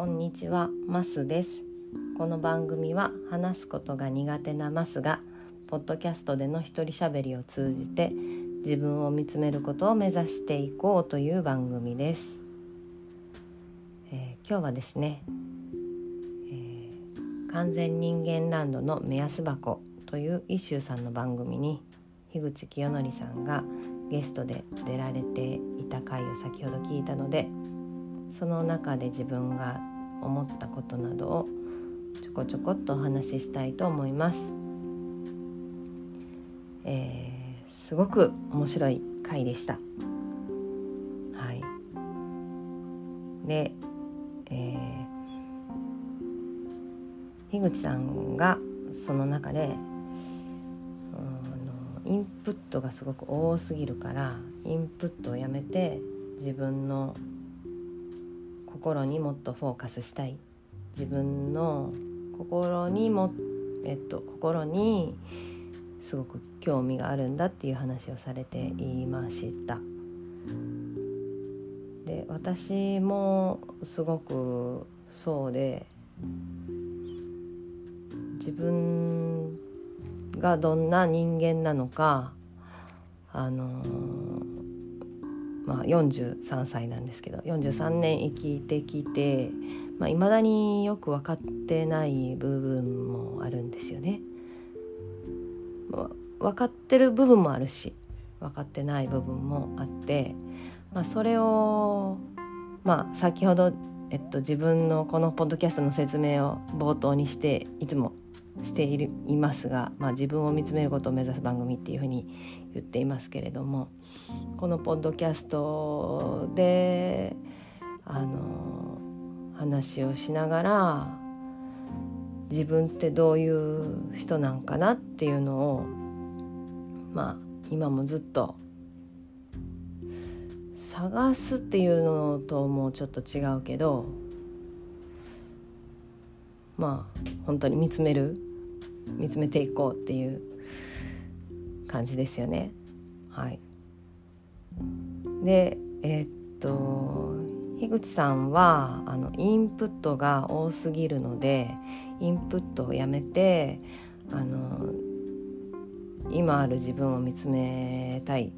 こんにちは、マスです。この番組は話すことが苦手なマスがポッドキャストでの一人喋りを通じて自分を見つめることを目指していこうという番組です。えー今日はですね、えー完全人間ランドの目安箱という一周さんの番組に樋口清則さんがゲストで出られていた回を先ほど聞いたのでその中で自分が思ったことなどをちょこちょこっとお話ししたいと思います。えーすごく面白い回でした。はい。で、えー樋口さんがその中であのインプットがすごく多すぎるからインプットをやめて自分の心にもっとフォーカスしたい。自分の心にもえっと心にすごく興味があるんだっていう話をされていました。で私もすごくそうで自分がどんな人間なのかあのまあ、43歳なんですけど43年生きてきていまあ、未だによく分かってない部分もあるんですよね。まあ分かってる部分もあるし分かってない部分もあって、まあ、それを、まあ、先ほど、えっと、自分のこのポッドキャストの説明を冒頭にしていつもしているいますが、まあ、自分を見つめることを目指す番組っていうふうに言っていますけれどもこのポッドキャストであの話をしながら自分ってどういう人なんかなっていうのをまあ今もずっと探すっていうのともちょっと違うけどまあ本当に見つめる見つめていこうっていう感じですよね。はい、でえーっと樋口さんはあのインプットが多すぎるのでインプットをやめてあの今ある自分を見つめたい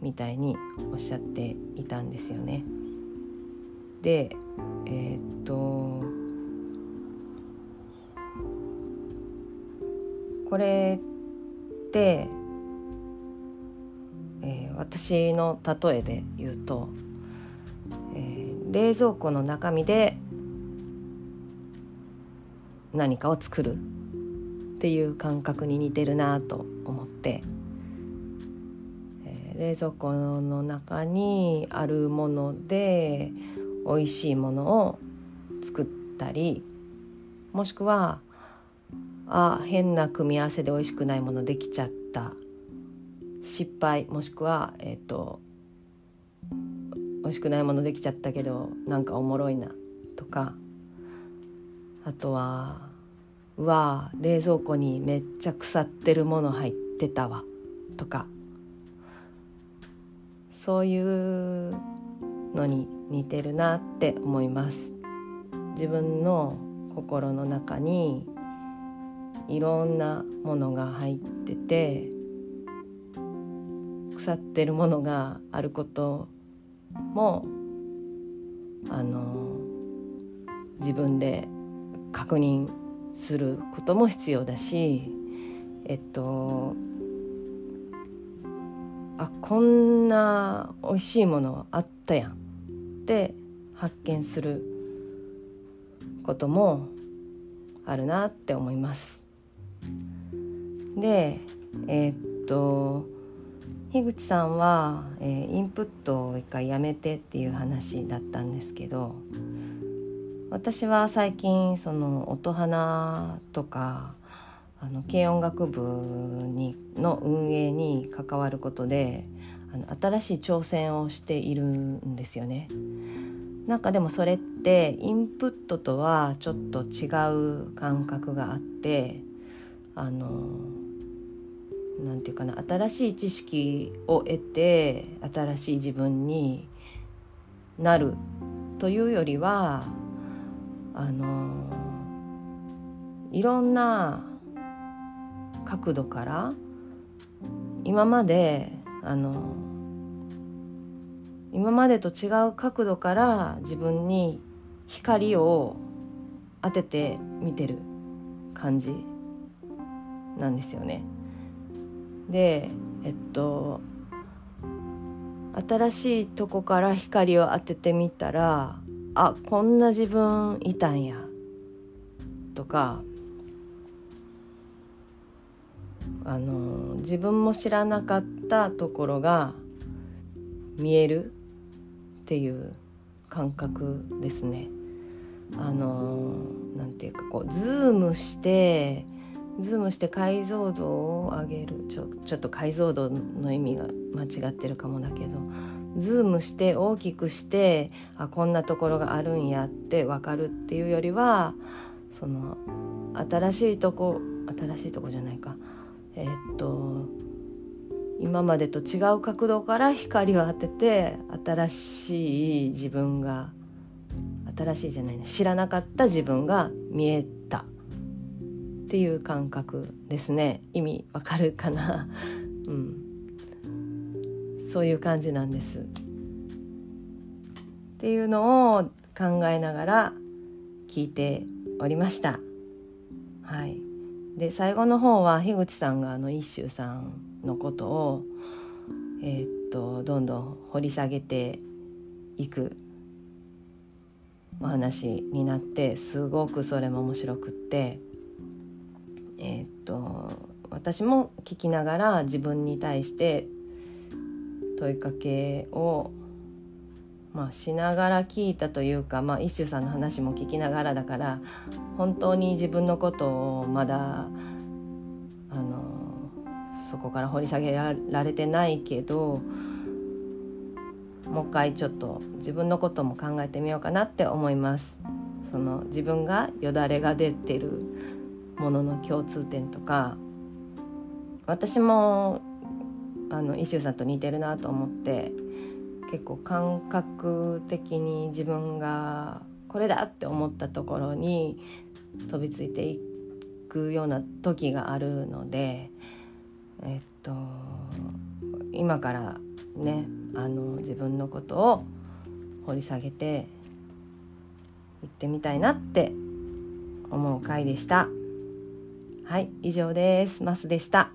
みたいにおっしゃっていたんですよね。でえーっとこれって、えー私の例えで言うと、えー冷蔵庫の中身で何かを作るっていう感覚に似てるなと思って、えー冷蔵庫の中にあるもので美味しいものを作ったりもしくはあ変な組み合わせで美味しくないものできちゃった。失敗もしくはえっ、と美味しくないものできちゃったけどなんかおもろいなとか。あとはうわあ冷蔵庫にめっちゃ腐ってるもの入ってたわとか。そういうのに似てるなって思います。自分の心の中にいろんなものが入ってて腐ってるものがあることもあの自分で確認することも必要だしえっとあこんな美味しいものあったやんって発見することもあるなって思います。でえーっと樋口さんは、えーインプットを一回やめてっていう話だったんですけど私は最近その音花とかあの軽音楽部にの運営に関わることであの新しい挑戦をしているんですよね。なんかでもそれってインプットとはちょっと違う感覚があってあのなんていうかな新しい知識を得て新しい自分になるというよりはあのいろんな角度から今まであの今までと違う角度から自分に光を当てて見てる感じ。なんですよね。でえっと新しいとこから光を当ててみたらあこんな自分いたんやとかあの自分も知らなかったところが見えるっていう感覚ですね。あのなんていうかこうズームしてズームして解像度を上げる。ちょちょっと解像度の意味が間違ってるかもだけど。ズームして大きくしてあこんなところがあるんやって分かるっていうよりはその新しいとこ新しいとこじゃないか。えー、っと今までと違う角度から光を当てて新しい自分が新しいじゃないね。知らなかった自分が見えた。っていう感覚ですね。意味わかるかな。うん。そういう感じなんです。っていうのを考えながら聞いておりました。はい。で最後の方は樋口さんがあの一周さんのことをえー、っとどんどん掘り下げていくお話になってすごくそれも面白くってえー、っと私も聞きながら自分に対して問いかけを、まあ、しながら聞いたというか、まあ、一周さんの話も聞きながらだから本当に自分のことをまだあのそこから掘り下げられてないけどもう一回ちょっと自分のことも考えてみようかなって思います。その自分がよだれが出てるものの共通点とか私もあのイシューさんと似てるなと思って結構感覚的に自分がこれだって思ったところに飛びついていくような時があるのでえっと今からねあの自分のことを掘り下げていってみたいなって思う回でした。はい以上です。マスでした。